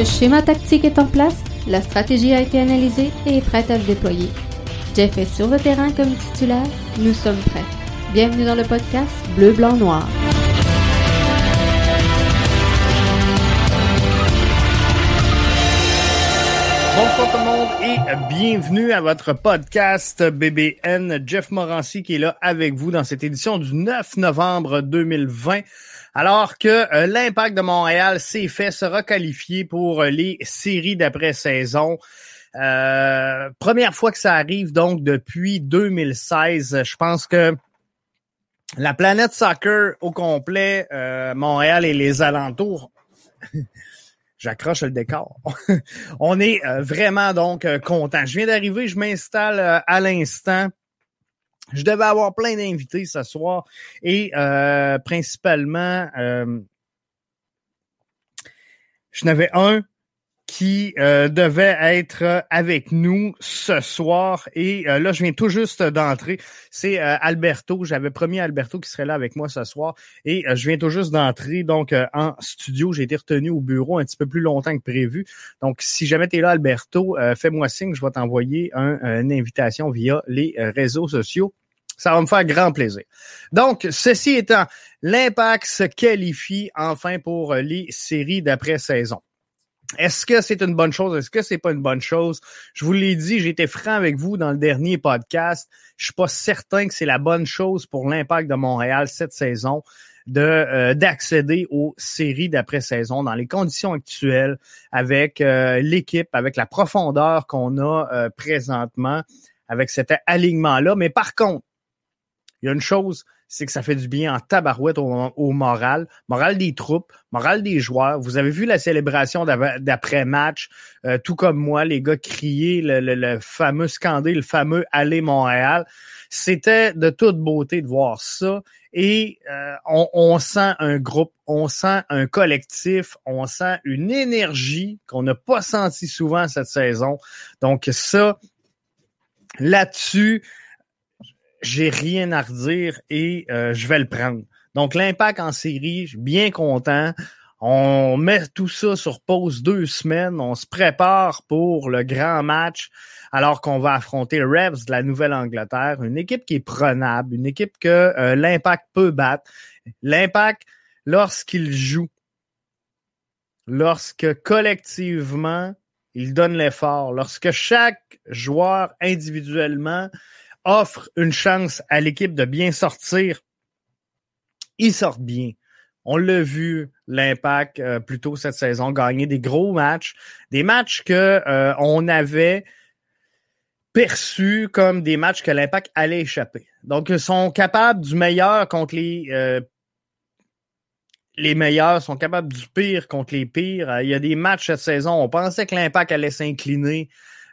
Le schéma tactique est en place, la stratégie a été analysée et est prête à se déployer. Jeff est sur le terrain comme titulaire, nous sommes prêts. Bienvenue dans le podcast Bleu, Blanc, Noir. Bonsoir tout le monde et bienvenue à votre podcast BBN. Jeff Morancy qui est là avec vous dans cette édition du 9 novembre 2020. Alors que euh, l'impact de Montréal s'est fait se requalifier pour euh, les séries d'après-saison. Euh, première fois que ça arrive donc depuis 2016. Je pense que la planète soccer au complet, Montréal et les alentours, j'accroche le décor. On est vraiment donc content. Je viens d'arriver, je m'installe à l'instant je devais avoir plein d'invités ce soir et euh, principalement, euh, je n'avais un qui euh, devait être avec nous ce soir. Et là, je viens tout juste d'entrer. C'est Alberto. J'avais promis à Alberto qui serait là avec moi ce soir. Et je viens tout juste d'entrer donc en studio. J'ai été retenu au bureau un petit peu plus longtemps que prévu. Donc, si jamais tu es là, Alberto, fais-moi signe. Je vais t'envoyer une invitation via les réseaux sociaux. Ça va me faire grand plaisir. Donc, ceci étant, l'impact se qualifie enfin pour les séries d'après-saison. Est-ce que c'est une bonne chose? Est-ce que c'est pas une bonne chose? Je vous l'ai dit, été franc avec vous dans le dernier podcast. Je suis pas certain que c'est la bonne chose pour l'impact de Montréal cette saison de euh, d'accéder aux séries d'après-saison dans les conditions actuelles avec euh, l'équipe, avec la profondeur qu'on a euh, présentement, avec cet alignement-là. Mais par contre, il y a une chose, c'est que ça fait du bien en tabarouette au, moral, moral des troupes, moral des joueurs. Vous avez vu la célébration d'après-match, euh, tout comme moi, les gars crier le, fameux scandé, le fameux Aller Montréal. C'était de toute beauté de voir ça. Et euh, on, on, sent un groupe, on sent un collectif, on sent une énergie qu'on n'a pas senti souvent cette saison. Donc ça, là-dessus, j'ai rien à redire et euh, je vais le prendre. Donc, l'impact en série, je suis bien content. On met tout ça sur pause deux semaines. On se prépare pour le grand match alors qu'on va affronter Rebs de la Nouvelle-Angleterre, une équipe qui est prenable, une équipe que euh, l'impact peut battre. L'impact, lorsqu'il joue, lorsque collectivement, il donne l'effort, lorsque chaque joueur individuellement offre une chance à l'équipe de bien sortir, ils sortent bien. On l'a vu, l'impact euh, plutôt cette saison, gagner des gros matchs, des matchs que euh, avait perçus comme des matchs que l'impact allait échapper. Donc, ils sont capables du meilleur contre les euh, les meilleurs, sont capables du pire contre les pires. Il y a des matchs cette saison, on pensait que l'impact allait s'incliner.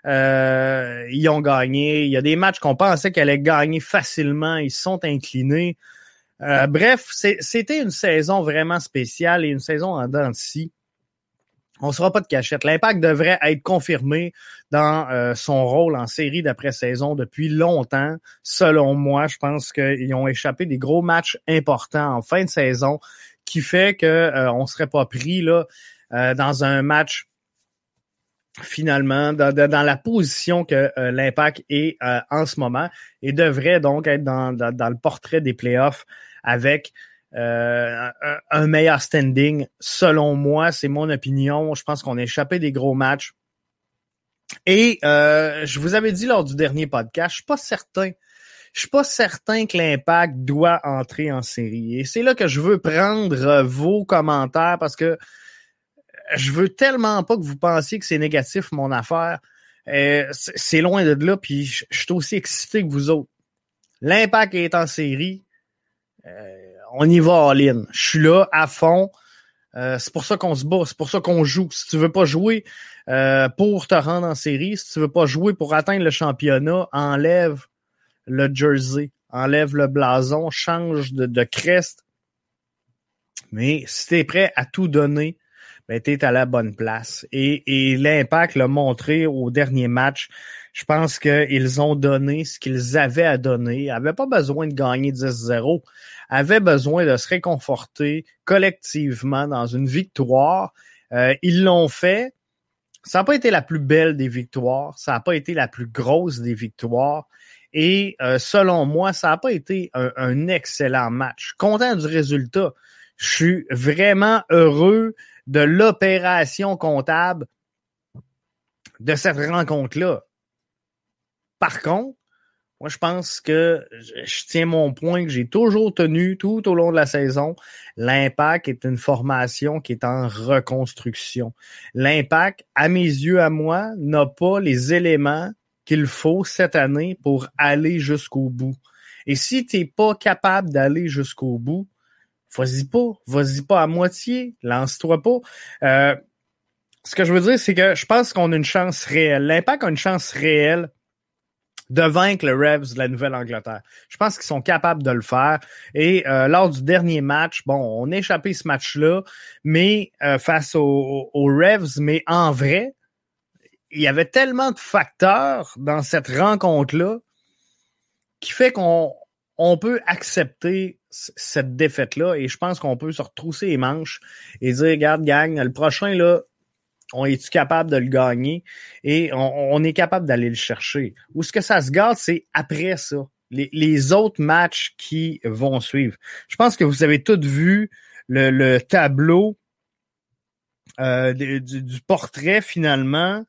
Euh, ils ont gagné. Il y a des matchs qu'on pensait qu'elle allait gagner facilement. Ils sont inclinés. Euh, bref, c'était une saison vraiment spéciale et une saison en dents de scie. On ne sera pas de cachette. L'impact devrait être confirmé dans euh, son rôle en série d'après-saison depuis longtemps. Selon moi, je pense qu'ils ont échappé des gros matchs importants en fin de saison qui fait qu'on on ne serait pas pris là, dans un match finalement dans, la position que euh, l'impact est euh, en ce moment et devrait donc être dans, dans, le portrait des playoffs avec euh, un, meilleur standing. Selon moi, c'est mon opinion. Je pense qu'on a échappé des gros matchs. Et je vous avais dit lors du dernier podcast, je suis pas certain. Je suis pas certain que l'impact doit entrer en série. Et c'est là que je veux prendre vos commentaires parce que je veux tellement pas que vous pensiez que c'est négatif, mon affaire. Euh, c'est loin de là, puis je, suis aussi excité que vous autres. L'impact est en série. Euh, on y va all in. Je suis là à fond. Euh, c'est pour ça qu'on se bat, c'est pour ça qu'on joue. Si tu veux pas jouer pour te rendre en série, si tu veux pas jouer pour atteindre le championnat, enlève le jersey, enlève le blason, change de, de. Mais si tu es prêt à tout donner, ben, à la bonne place. Et, et l'impact l'a montré au dernier match. Je pense qu'ils ont donné ce qu'ils avaient à donner. Ils n'avaient pas besoin de gagner 10-0. Avaient besoin de se réconforter collectivement dans une victoire. Euh, ils l'ont fait. ça n'a pas été la plus belle des victoires, ça n'a pas été la plus grosse des victoires. Et euh, selon moi, ça n'a pas été un, un, excellent match. Content du résultat. Je suis vraiment heureux de l'opération comptable de cette rencontre-là. Par contre, moi, je pense que je tiens mon point que j'ai toujours tenu tout au long de la saison. L'impact est une formation qui est en reconstruction. L'impact, à mes yeux, à moi, n'a pas les éléments qu'il faut cette année pour aller jusqu'au bout. Et si tu n'es pas capable d'aller jusqu'au bout, vas-y pas, vas-y pas à moitié, lance-toi pas. Euh, ce que je veux dire, c'est que je pense qu'on a une chance réelle. L'impact a une chance réelle de vaincre le Revs de la Nouvelle-Angleterre. Je pense qu'ils sont capables de le faire. Et euh, lors du dernier match, bon, on a échappé ce match-là, mais euh, face aux, aux Revs, mais en vrai, il y avait tellement de facteurs dans cette rencontre-là qui fait qu'on on peut accepter cette défaite-là et je pense qu'on peut se retrousser les manches et dire, regarde, gang, le prochain, là, on est-tu capable de le gagner? Et on, est capable d'aller le chercher. Où ce que ça se garde, c'est après ça. Les, autres matchs qui vont suivre. Je pense que vous avez tous vu le, tableau euh, du, du, portrait finalement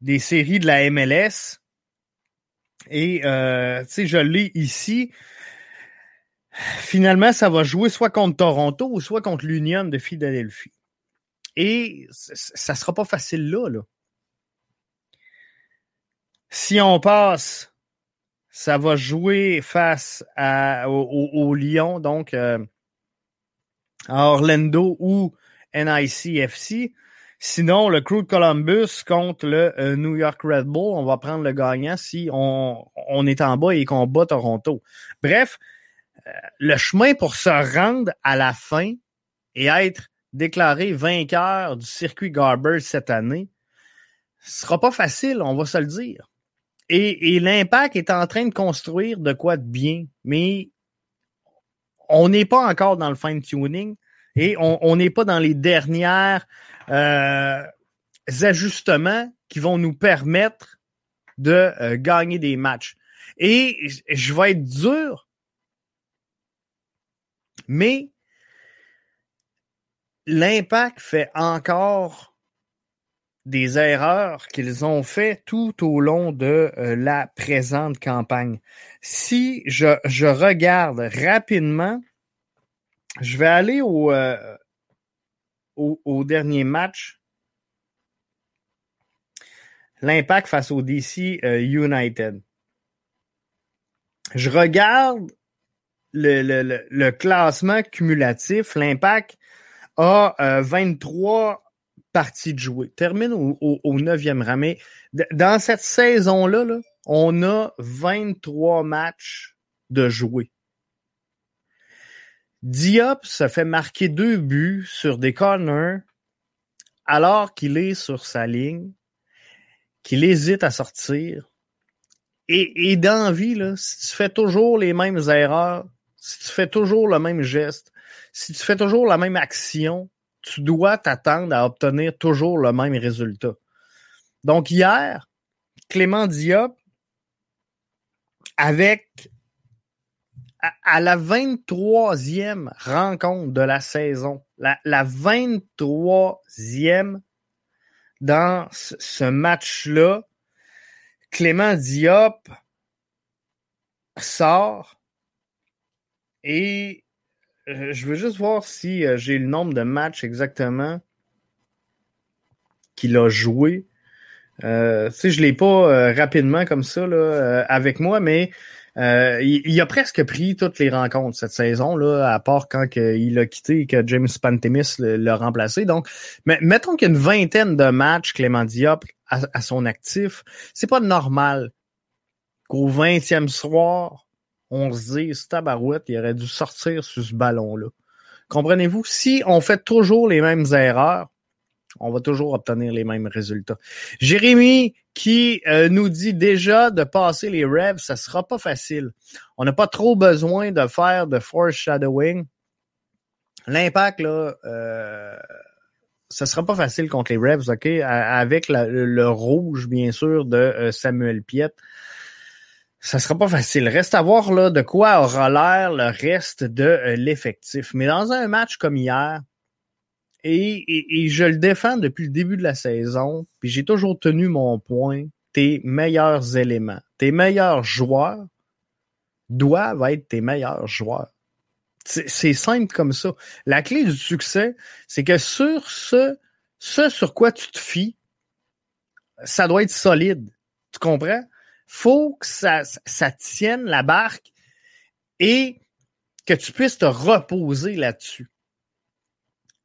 des séries de la MLS. Et euh, tu sais, je l'ai ici. Finalement, ça va jouer soit contre Toronto ou soit contre l'Union de Philadelphie. Et ça sera pas facile là. Si on passe, ça va jouer face au, Lyon, donc euh, à Orlando ou NICFC. Sinon, le Crew de Columbus contre le euh, New York Red Bull, on va prendre le gagnant si on, on est en bas et qu'on bat Toronto. Bref, euh, le chemin pour se rendre à la fin et être déclaré vainqueur du circuit Garber cette année, sera pas facile, on va se le dire. Et, et l'impact est en train de construire de quoi de bien, mais on n'est pas encore dans le fine-tuning et on n'est pas dans les dernières euh, ajustements qui vont nous permettre de euh, gagner des matchs. Et je vais être dur, mais l'impact fait encore des erreurs qu'ils ont fait tout au long de euh, la présente campagne. Si je, je, regarde rapidement, je vais aller au, euh, au, dernier match. L'impact face au DC euh, United. Je regarde le, le, le classement cumulatif. L'impact a 23 euh, parties de jouer. Termine au, au, 9e rang. Mais dans cette saison-là, là, on a 23 matchs de jouer. Diop se fait marquer deux buts sur des corners alors qu'il est sur sa ligne, qu'il hésite à sortir. Et, et là, si tu fais toujours les mêmes erreurs, si tu fais toujours le même geste, si tu fais toujours la même action, tu dois t'attendre à obtenir toujours le même résultat. Donc hier, Clément Diop, avec à, la 23e rencontre de la saison, la, la 23e dans ce match-là, Clément Diop sort et euh, je veux juste voir si euh, j'ai le nombre de matchs exactement qu'il a joué. Euh, tu sais, je l'ai pas rapidement comme ça là, avec moi, mais il, a presque pris toutes les rencontres cette saison, là, à part quand il a quitté et que James Pantemis l'a remplacé. Donc, mais, mettons qu'il y a une vingtaine de matchs, Clément Diop, à, à son actif. C'est pas normal qu'au 20e soir, on se dit, tabarouette, il aurait dû sortir sur ce ballon-là. Comprenez-vous? Si on fait toujours les mêmes erreurs, on va toujours obtenir les mêmes résultats. Jérémy qui euh, nous dit déjà de passer les revs, ça sera pas facile. On n'a pas trop besoin de faire de foreshadowing. L'impact, là, euh, ce sera pas facile contre les Revs, OK? Avec le, rouge, bien sûr, de euh, Samuel Piet. Ça sera pas facile. Reste à voir là, de quoi aura l'air le reste de euh, l'effectif. Mais dans un match comme hier, et, je le défends depuis le début de la saison, puis j'ai toujours tenu mon point, tes meilleurs éléments, tes meilleurs joueurs doivent être tes meilleurs joueurs. C'est simple comme ça. La clé du succès, c'est que sur ce, ce sur quoi tu te fies, ça doit être solide. Tu comprends? Faut que ça, ça tienne la barque et que tu puisses te reposer là-dessus.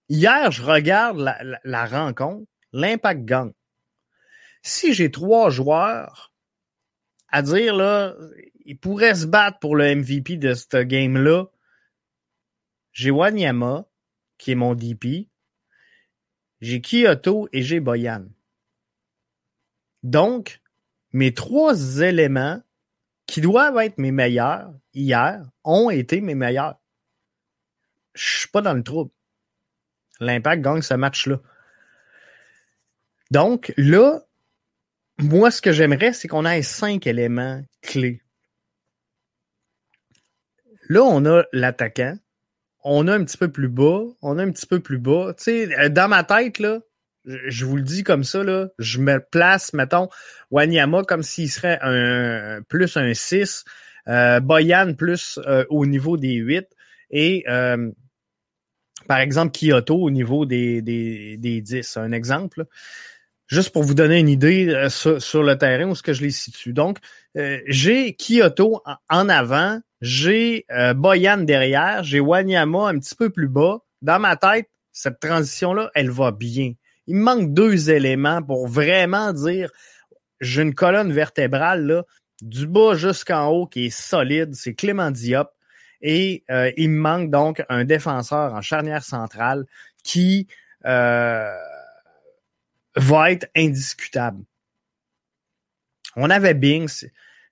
Hier, je regarde la, rencontre, l'impact gagne. Si j'ai trois joueurs à dire, là, ils pourraient se battre pour le MVP de ce game-là, j'ai Wanyama, qui est mon DP. J'ai Kyoto et j'ai Boyan. Donc, mes trois éléments qui doivent être mes meilleurs hier ont été mes meilleurs. Je suis pas dans le trouble. L'impact gagne ce match-là. Donc, là, moi, ce que j'aimerais, c'est qu'on ait cinq éléments clés. Là, on a l'attaquant, on a un petit peu plus bas, on a un petit peu plus bas. Tu sais, euh, dans ma tête, là, je vous le dis comme ça, là, je me place, mettons, Wanyama comme s'il serait un plus un 6, euh, Boyan plus euh, au niveau des 8 et euh, par exemple Kyoto au niveau des, des, des 10. Un exemple. Juste pour vous donner une idée sur, le terrain où ce que je les situe. Donc, j'ai Kyoto en avant, j'ai euh, Boyan derrière, j'ai Wanyama un petit peu plus bas. Dans ma tête, cette transition-là, elle va bien. Il me manque deux éléments pour vraiment dire j'ai une colonne vertébrale là, du bas jusqu'en haut qui est solide, c'est Clément Diop. Et euh, il me manque donc un défenseur en charnière centrale qui euh, va être indiscutable. On avait Binks,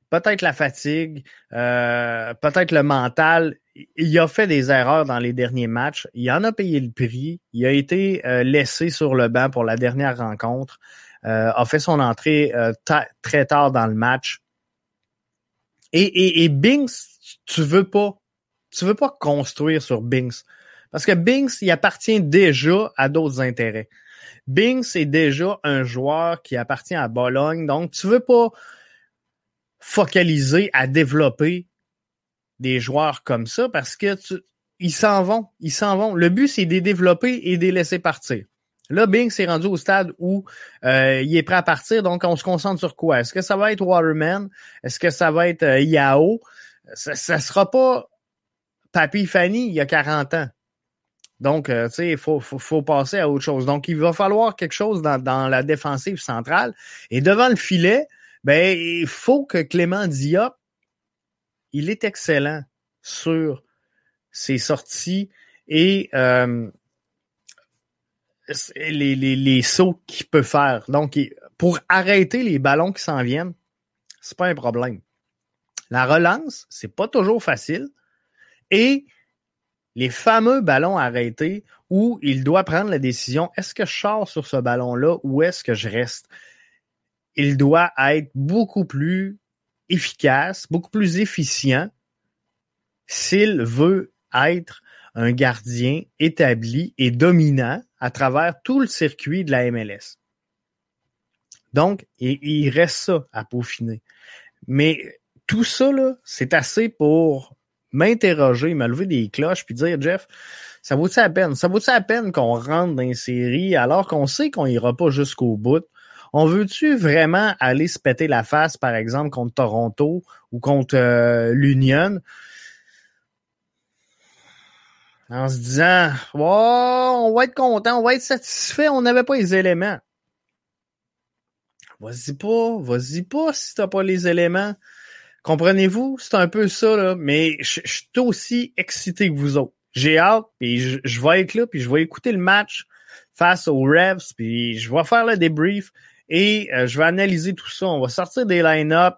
peut-être la fatigue, euh, peut-être le mental. Il a fait des erreurs dans les derniers matchs. Il en a payé le prix. Il a été euh, laissé sur le banc pour la dernière rencontre. A fait son entrée très tard dans le match. Et, et, et Binks, tu veux pas, tu veux pas construire sur Binks. Parce que Binks, il appartient déjà à d'autres intérêts. Binks est déjà un joueur qui appartient à Bologne. Donc, tu veux pas focaliser à développer des joueurs comme ça parce que ils s'en vont, ils s'en vont. Le but, c'est de les développer et de les laisser partir. Là, Bing s'est rendu au stade où euh, il est prêt à partir, donc on se concentre sur quoi? Est-ce que ça va être Waterman? Est-ce que ça va être euh, Yao? Ça, ça sera pas Papy Fanny il y a 40 ans. Donc, euh, tu sais, il faut, faut, passer à autre chose. Donc, il va falloir quelque chose dans, la défensive centrale. Et devant le filet, ben, il faut que Clément Diop, il est excellent sur ses sorties et euh, les, les, les sauts qu'il peut faire. Donc, pour arrêter les ballons qui s'en viennent, c'est pas un problème. La relance, c'est pas toujours facile. Et les fameux ballons arrêtés où il doit prendre la décision, est-ce que je sors sur ce ballon-là ou est-ce que je reste? il doit être beaucoup plus efficace, beaucoup plus efficient s'il veut être un gardien établi et dominant à travers tout le circuit de la MLS. Donc, il, reste ça à peaufiner. Mais tout ça, c'est assez pour m'interroger, me lever des cloches puis dire, Jeff, ça vaut-il la peine? Ça vaut-il la peine qu'on rentre dans une série alors qu'on sait qu'on ira pas jusqu'au bout? On veut-tu vraiment aller se péter la face, par exemple, contre Toronto ou contre euh, l'Union? En se disant, oh, on va être content, on va être satisfait, on n'avait pas les éléments. Vas-y pas, vas-y pas si t'as pas les éléments. Comprenez-vous? C'est un peu ça, là. Mais je, suis aussi excité que vous autres. J'ai hâte, puis je, vais être là, puis je vais écouter le match face aux Revs, puis je vais faire le débrief. Et euh, je vais analyser tout ça. On va sortir des line-up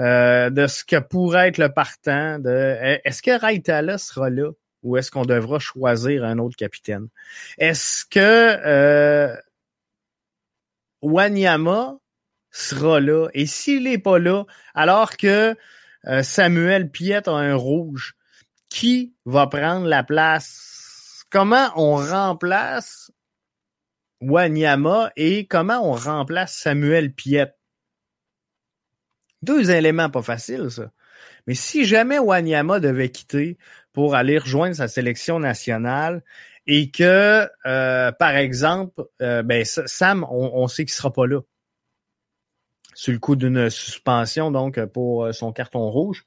euh, de ce que pourrait être le partant. De, est-ce que Raitala sera là? ou est-ce qu'on devra choisir un autre capitaine? Est-ce que euh, Wanyama sera là? Et s'il n'est pas là, alors que euh, Samuel Piet a un rouge, qui va prendre la place? Comment on remplace Wanyama et comment on remplace Samuel Piet? Deux éléments pas faciles, ça. Mais si jamais Wanyama devait quitter pour aller rejoindre sa sélection nationale et que, euh, par exemple, euh, ben, Sam, on, sait qu'il sera pas là sur le coup d'une suspension, donc pour euh, son carton rouge.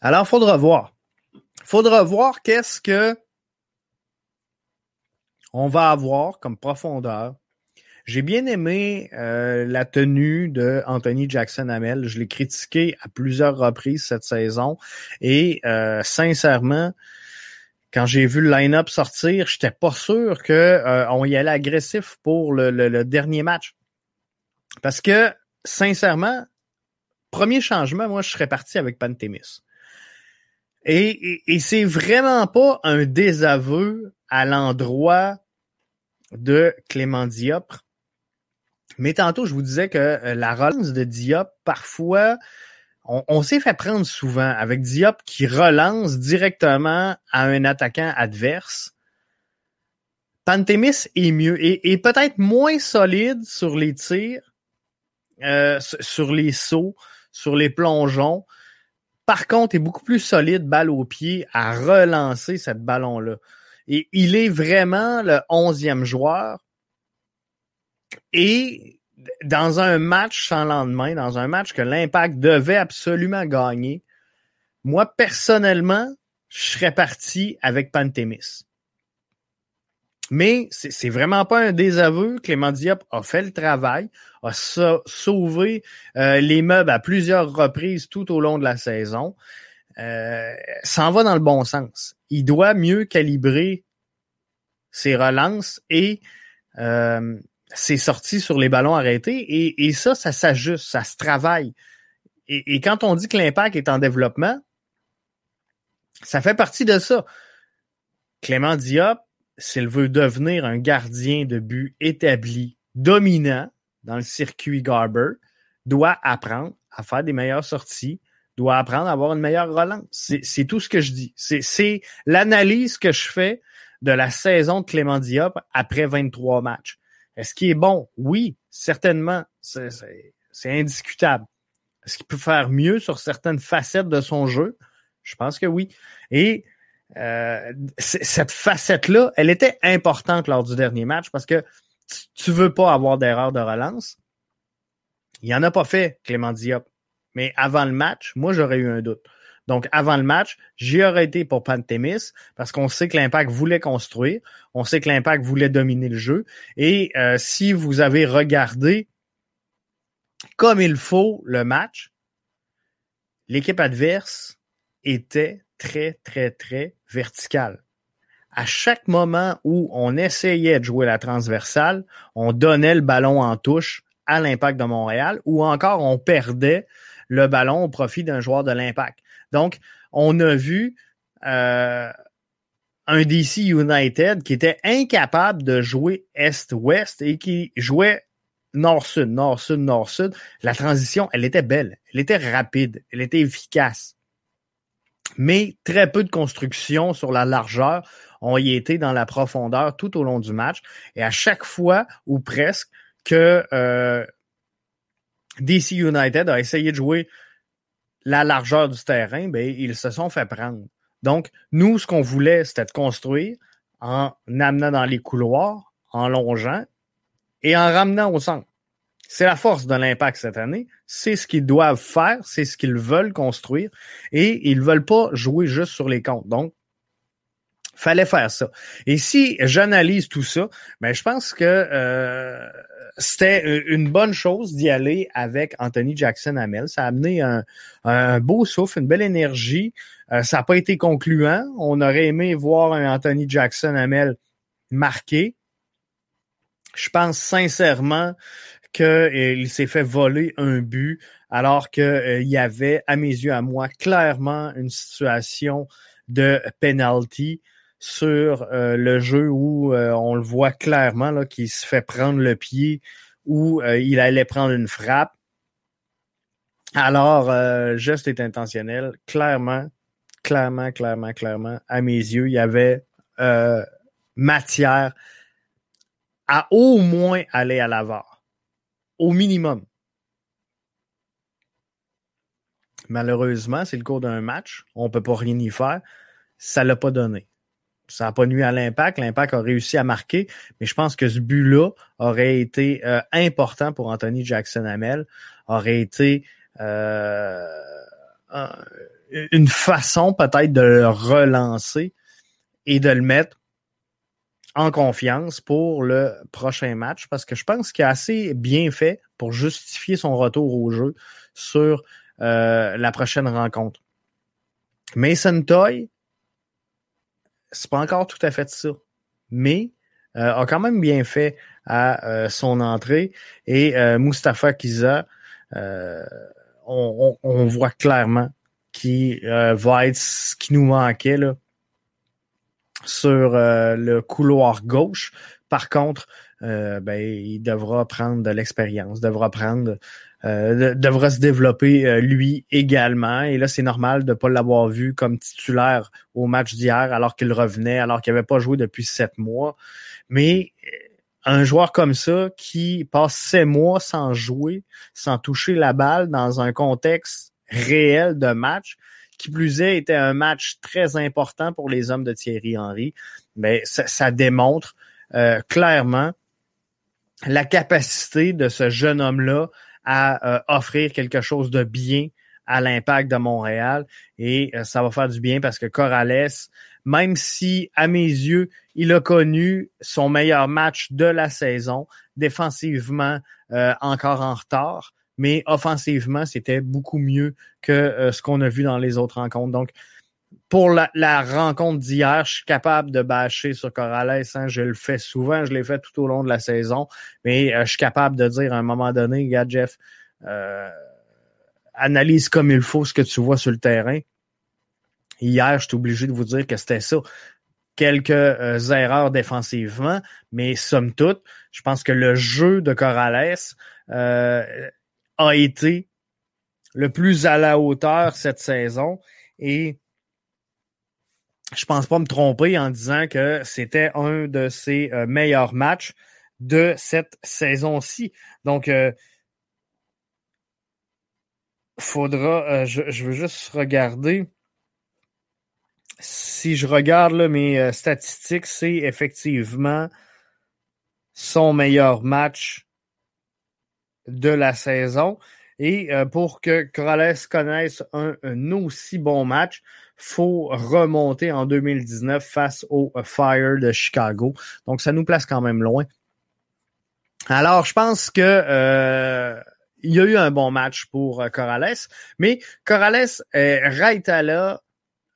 Alors, faudra voir. Faudra voir qu'est-ce que on va avoir comme profondeur j'ai bien aimé euh, la tenue de Anthony Jackson Hamel. Je l'ai critiqué à plusieurs reprises cette saison et euh, sincèrement, quand j'ai vu le line-up sortir, j'étais pas sûr que euh, on y allait agressif pour le, dernier match. Parce que sincèrement, premier changement, moi je serais parti avec Pantémis. Et, et, et c'est vraiment pas un désaveu à l'endroit de Clément Diop mais tantôt, je vous disais que euh, la relance de Diop, parfois, on, s'est fait prendre souvent avec Diop qui relance directement à un attaquant adverse. Pantémis est mieux et, peut-être moins solide sur les tirs, euh, sur les sauts, sur les plongeons. Par contre, est beaucoup plus solide balle au pied à relancer cette ballon-là. Et il est vraiment le onzième joueur et dans un match sans lendemain, dans un match que l'Impact devait absolument gagner, moi, personnellement, je serais parti avec Pantémis. Mais c'est vraiment pas un désaveu. Clément Diop a fait le travail, a sauvé euh, les meubles à plusieurs reprises tout au long de la saison. Euh, s'en va dans le bon sens. Il doit mieux calibrer ses relances et euh, c'est sorti sur les ballons arrêtés et, ça, ça s'ajuste, ça se travaille. Et, quand on dit que l'impact est en développement, ça fait partie de ça. Clément Diop, s'il veut devenir un gardien de but établi, dominant dans le circuit Garber, doit apprendre à faire des meilleures sorties, doit apprendre à avoir une meilleure relance. C'est tout ce que je dis. C'est l'analyse que je fais de la saison de Clément Diop après 23 matchs. Est-ce qu'il est bon? Oui, certainement. C'est indiscutable. Est-ce qu'il peut faire mieux sur certaines facettes de son jeu? Je pense que oui. Et euh, cette facette-là, elle était importante lors du dernier match parce que tu veux pas avoir d'erreur de relance. Il en a pas fait, Clément Diop. Mais avant le match, moi, j'aurais eu un doute. Donc, avant le match, j'y aurais été pour Pantémis parce qu'on sait que l'Impact voulait construire, on sait que l'Impact voulait dominer le jeu. Et euh, si vous avez regardé comme il faut le match, l'équipe adverse était très, très, très verticale. À chaque moment où on essayait de jouer la transversale, on donnait le ballon en touche à l'impact de Montréal ou encore on perdait le ballon au profit d'un joueur de l'impact. Donc, on a vu euh, un DC United qui était incapable de jouer Est-Ouest et qui jouait Nord-Sud, Nord-Sud, Nord-Sud. La transition, elle était belle, elle était rapide, elle était efficace. Mais très peu de construction sur la largeur ont y été dans la profondeur tout au long du match. Et à chaque fois, ou presque, que euh, DC United a essayé de jouer la largeur du terrain, ben, ils se sont fait prendre. Donc, nous, ce qu'on voulait, c'était de construire en amenant dans les couloirs, en longeant et en ramenant au centre. C'est la force de l'impact cette année. C'est ce qu'ils doivent faire, c'est ce qu'ils veulent construire et ils veulent pas jouer juste sur les comptes. Donc, fallait faire ça. Et si j'analyse tout ça, ben je pense que euh, c'était une bonne chose d'y aller avec Anthony Jackson Hamel. Ça a amené un, beau souffle, une belle énergie. Euh, ça n'a pas été concluant. On aurait aimé voir Anthony Jackson Hamel marqué. Je pense sincèrement qu'il s'est fait voler un but alors qu'il euh, y avait, à mes yeux, à moi, clairement une situation de penalty sur euh, le jeu où euh, on le voit clairement là, qu'il se fait prendre le pied où il allait prendre une frappe. Alors, geste est intentionnel. Clairement, clairement, clairement, clairement, à mes yeux, il y avait matière à au moins aller à l'avare. Au minimum. Malheureusement, c'est le cours d'un match. On ne peut pas rien y faire. Ça ne l'a pas donné. Ça n'a pas nuit à l'impact. L'impact a réussi à marquer, mais je pense que ce but-là aurait été euh, important pour Anthony Jackson Hamel, aurait été euh, une façon peut-être de le relancer et de le mettre en confiance pour le prochain match parce que je pense qu'il a assez bien fait pour justifier son retour au jeu sur euh, la prochaine rencontre. Mason Toy, c'est pas encore tout à fait ça, mais euh, a quand même bien fait à euh, son entrée et Mustafa Kiza, on, on, voit clairement qu'il va être ce qui nous manquait là, sur le couloir gauche. Par contre, ben, il devra prendre de l'expérience, devra prendre euh, devra se développer euh, lui également. Et là, c'est normal de ne pas l'avoir vu comme titulaire au match d'hier alors qu'il revenait, alors qu'il n'avait pas joué depuis sept mois. Mais euh, un joueur comme ça qui passe sept mois sans jouer, sans toucher la balle dans un contexte réel de match, qui plus est était un match très important pour les hommes de Thierry Henry, mais ça, démontre clairement la capacité de ce jeune homme-là à euh, offrir quelque chose de bien à l'impact de Montréal. Et euh, ça va faire du bien parce que Corrales, même si à mes yeux, il a connu son meilleur match de la saison, défensivement euh, encore en retard, mais offensivement, c'était beaucoup mieux que ce qu'on a vu dans les autres rencontres. Donc, pour la, rencontre d'hier, je suis capable de bâcher sur Corrales. Hein. Je le fais souvent, je l'ai fait tout au long de la saison. Mais euh, je suis capable de dire à un moment donné, gars, Jeff, euh, analyse comme il faut ce que tu vois sur le terrain. Hier, je suis obligé de vous dire que c'était ça. Quelques euh, erreurs défensivement, mais somme toute, je pense que le jeu de Corrales a été le plus à la hauteur cette saison. Et je pense pas me tromper en disant que c'était un de ses euh, meilleurs matchs de cette saison-ci. Donc, euh, faudra, euh, je, veux juste regarder. Si je regarde mes statistiques, c'est effectivement son meilleur match de la saison. Et pour que Corrales connaisse un, aussi bon match, faut remonter en 2019 face au Fire de Chicago. Donc, ça nous place quand même loin. Alors, je pense que euh, il y a eu un bon match pour euh, Corrales, mais Corrales, euh, Raitala,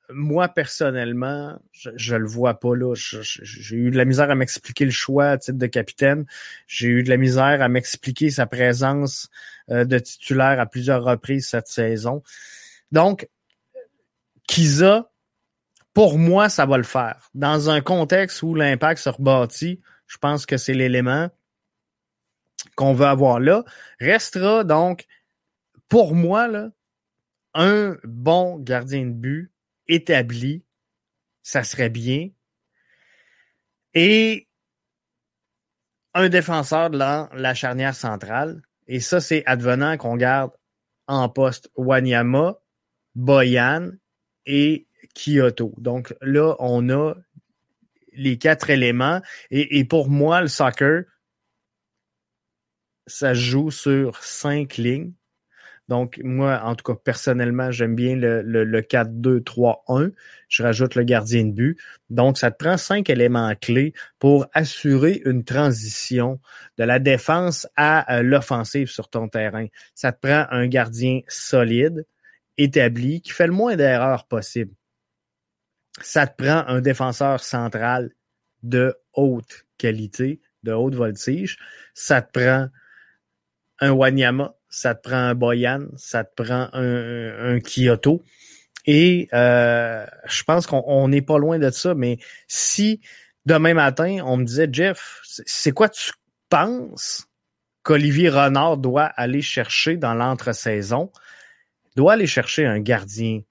moi personnellement, je, je le vois pas là. J'ai eu de la misère à m'expliquer le choix à titre de capitaine. J'ai eu de la misère à m'expliquer sa présence euh, de titulaire à plusieurs reprises cette saison. Donc, Kiza, pour moi, ça va le faire. Dans un contexte où l'impact se rebâtit, je pense que c'est l'élément qu'on veut avoir là. Restera donc, pour moi, là, un bon gardien de but établi, ça serait bien. Et un défenseur dans la charnière centrale. Et ça, c'est advenant qu'on garde en poste Wanyama, Boyan et Kyoto. Donc là, on a les quatre éléments. Et, pour moi, le soccer, ça joue sur cinq lignes. Donc, moi, en tout cas, personnellement, j'aime bien le, le, 4-2-3-1. Je rajoute le gardien de but. Donc, ça te prend cinq éléments clés pour assurer une transition de la défense à euh, l'offensive sur ton terrain. Ça te prend un gardien solide, établi, qui fait le moins d'erreurs possible. Ça te prend un défenseur central de haute qualité, de haute voltige. Ça te prend un Wanyama, ça te prend un Boyan, ça te prend un, un Kyoto. Et euh, je pense qu'on n'est pas loin de ça, mais si demain matin, on me disait, Jeff, c'est quoi tu penses qu'Olivier Renard doit aller chercher dans l'entre-saison? Doit aller chercher un gardien.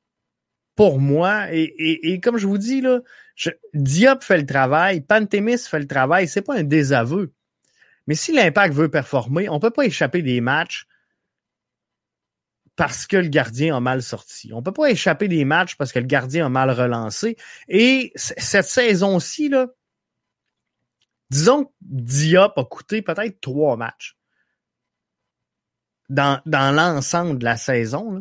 Pour moi, et, comme je vous dis, là, Diop fait le travail, Pantémis fait le travail, c'est pas un désaveu. Mais si l'impact veut performer, on peut pas échapper des matchs parce que le gardien a mal sorti. On peut pas échapper des matchs parce que le gardien a mal relancé. Et cette saison-ci, là, disons que Diop a coûté peut-être trois matchs dans, dans l'ensemble de la saison. Là.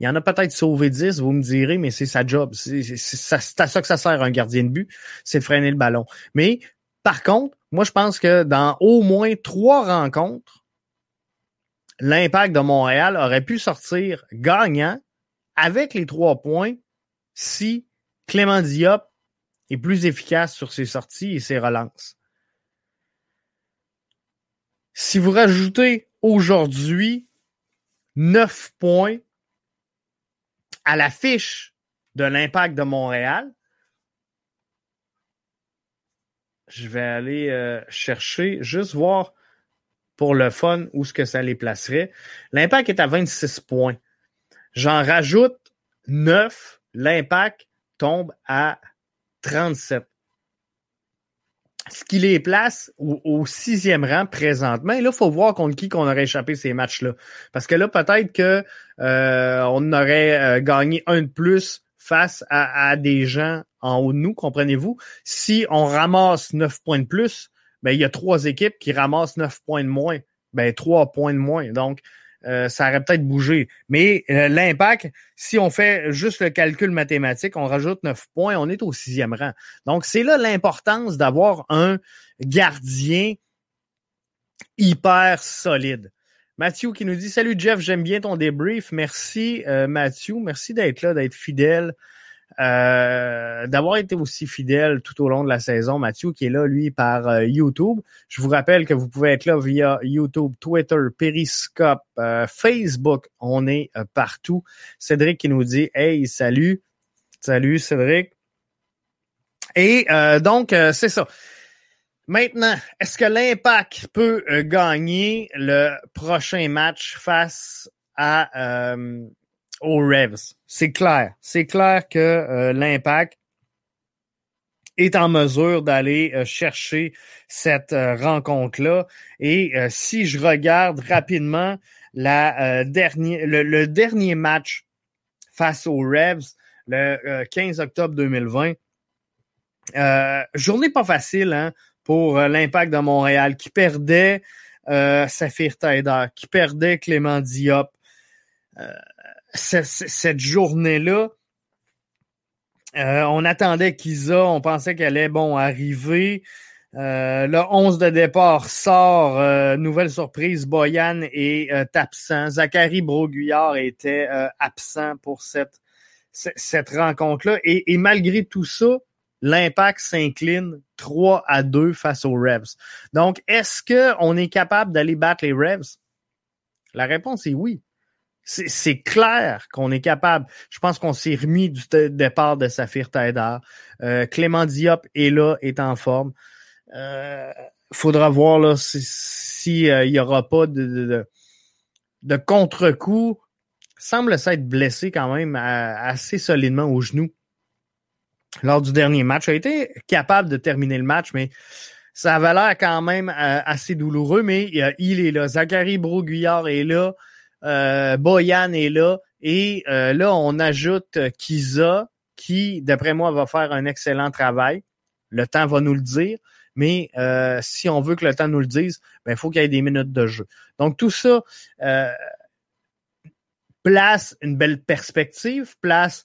Il y en a peut-être sauvé 10, vous me direz, mais c'est sa job. C'est à ça que ça sert un gardien de but, c'est de freiner le ballon. Mais par contre, moi je pense que dans au moins trois rencontres, l'impact de Montréal aurait pu sortir gagnant avec les trois points si Clément Diop est plus efficace sur ses sorties et ses relances. Si vous rajoutez aujourd'hui neuf points à la fiche de l'impact de Montréal, je vais aller euh, chercher, juste voir pour le fun où ce que ça les placerait. L'impact est à 26 points. J'en rajoute 9. L'impact tombe à 37. Ce qui les place au, sixième rang présentement. Et là, il faut voir contre qui qu'on aurait échappé ces matchs-là. Parce que là, peut-être que euh, on aurait euh, gagné un de plus face à, à, des gens en haut de nous, comprenez-vous? Si on ramasse 9 points de plus, ben, il y a trois équipes qui ramassent neuf points de moins. Ben, trois points de moins. Donc, euh, ça aurait peut-être bougé. Mais euh, l'impact, si on fait juste le calcul mathématique, on rajoute neuf points, on est au sixième rang. Donc, c'est là l'importance d'avoir un gardien hyper solide. Mathieu qui nous dit Salut Jeff, j'aime bien ton débrief. Merci euh, Mathieu, merci d'être là, d'être fidèle. Euh, d'avoir été aussi fidèle tout au long de la saison. Mathieu qui est là, lui, par euh, YouTube. Je vous rappelle que vous pouvez être là via YouTube, Twitter, Periscope, euh, Facebook. On est partout. Cédric qui nous dit Hey, salut. Salut Cédric. Et donc, c'est ça. Maintenant, est-ce que l'Impact peut gagner le prochain match face à aux Revs. C'est clair. C'est clair que euh, l'impact est en mesure d'aller euh, chercher cette euh, rencontre-là. Et si je regarde rapidement la, dernier, le, dernier match face aux Revs, le 15 octobre 2020, journée pas facile hein, pour l'impact de Montréal qui perdait Saphir Taider, qui perdait Clément Diop cette journée-là, euh, on attendait Kiza, on pensait qu'elle allait bon arriver. Euh, le 11 de départ sort, euh, nouvelle surprise, Boyan est absent. Zachary Broguillard était absent pour cette, rencontre-là. Et, malgré tout ça, l'impact s'incline 3 à 2 face aux Revs. Donc, est-ce qu'on est capable d'aller battre les Revs? La réponse est oui c'est clair qu'on est capable. Je pense qu'on s'est remis du départ de Saphir Taïdar. Euh, Clément Diop est là, est en forme. Euh, faudra voir s'il si, euh, y aura pas de, de, contre-coup. Semble s'être blessé quand même assez solidement au genou lors du dernier match. A été capable de terminer le match, mais ça avait l'air quand même euh, assez douloureux. Mais il est là. Zachary Broguillard est là. Euh, Boyan est là. Et euh, là, on ajoute Kiza, qui, d'après moi, va faire un excellent travail. Le temps va nous le dire. Mais euh, si on veut que le temps nous le dise, ben, il faut qu'il y ait des minutes de jeu. Donc, tout ça place une belle perspective, place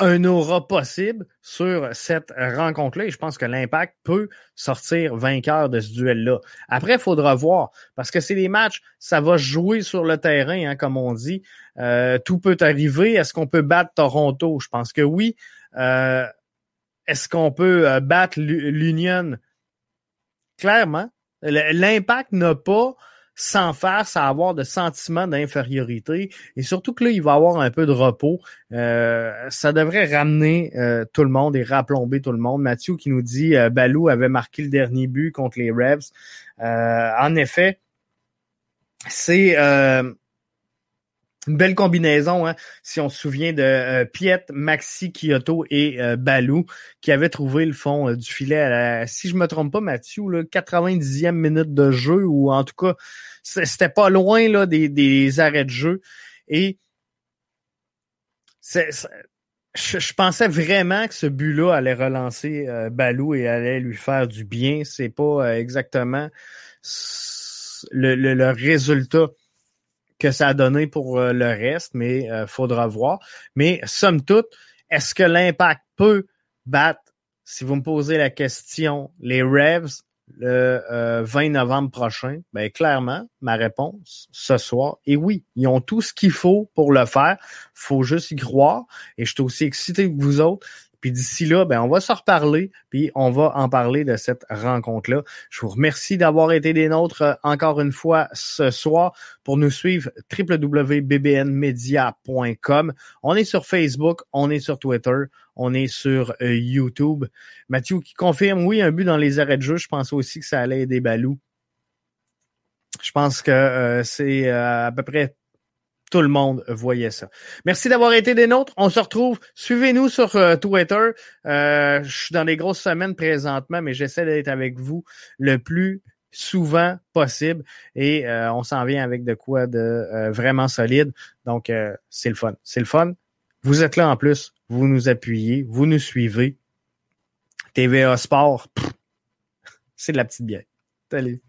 un aura possible sur cette rencontre-là et je pense que l'impact peut sortir vainqueur de ce duel-là. Après, il faudra voir parce que c'est des matchs, ça va jouer sur le terrain, hein, comme on dit. Euh, tout peut arriver. Est-ce qu'on peut battre Toronto? Je pense que oui. Euh, est-ce qu'on peut euh, battre l'Union? Clairement. L'impact n'a pas sans face, à avoir de sentiments d'infériorité. Et surtout que là, il va avoir un peu de repos. Euh, ça devrait ramener euh, tout le monde et raplomber tout le monde. Mathieu qui nous dit euh, Balou avait marqué le dernier but contre les Revs. en effet, c'est une belle combinaison, hein, si on se souvient de euh, Piet, Maxi, Kyoto et euh, Balou, qui avaient trouvé le fond euh, du filet à la, si je me trompe pas, Mathieu, là, 90e minute de jeu, ou en tout cas, c'était pas loin là, des, arrêts de jeu. Et je, pensais vraiment que ce but-là allait relancer Balou et allait lui faire du bien. C'est pas exactement le résultat que ça a donné pour euh, le reste, mais euh, faudra voir. Mais somme toute, est-ce que l'impact peut battre, si vous me posez la question, les Revs le 20 euh, novembre prochain? Ben clairement, ma réponse ce soir est oui. Ils ont tout ce qu'il faut pour le faire. faut juste y croire. Et je suis aussi excité que vous autres. Puis d'ici là, ben, on va se reparler, puis on va en parler de cette rencontre-là. Je vous remercie d'avoir été des nôtres euh, encore une fois ce soir. Pour nous suivre, www.bbnmedia.com. On est sur Facebook, on est sur Twitter, on est sur euh, YouTube. Mathieu qui confirme, oui, un but dans les arrêts de jeu. Je pense aussi que ça allait aider Balou. Je pense que euh, c'est à peu près tout le monde voyait ça. Merci d'avoir été des nôtres. On se retrouve. Suivez-nous sur euh, Twitter. Euh, je suis dans des grosses semaines présentement, mais j'essaie d'être avec vous le plus souvent possible. Et euh, on s'en vient avec de quoi de vraiment solide. Donc, c'est le fun. C'est le fun. Vous êtes là en plus. Vous nous appuyez. Vous nous suivez. TVA Sport, c'est de la petite bière. Salut.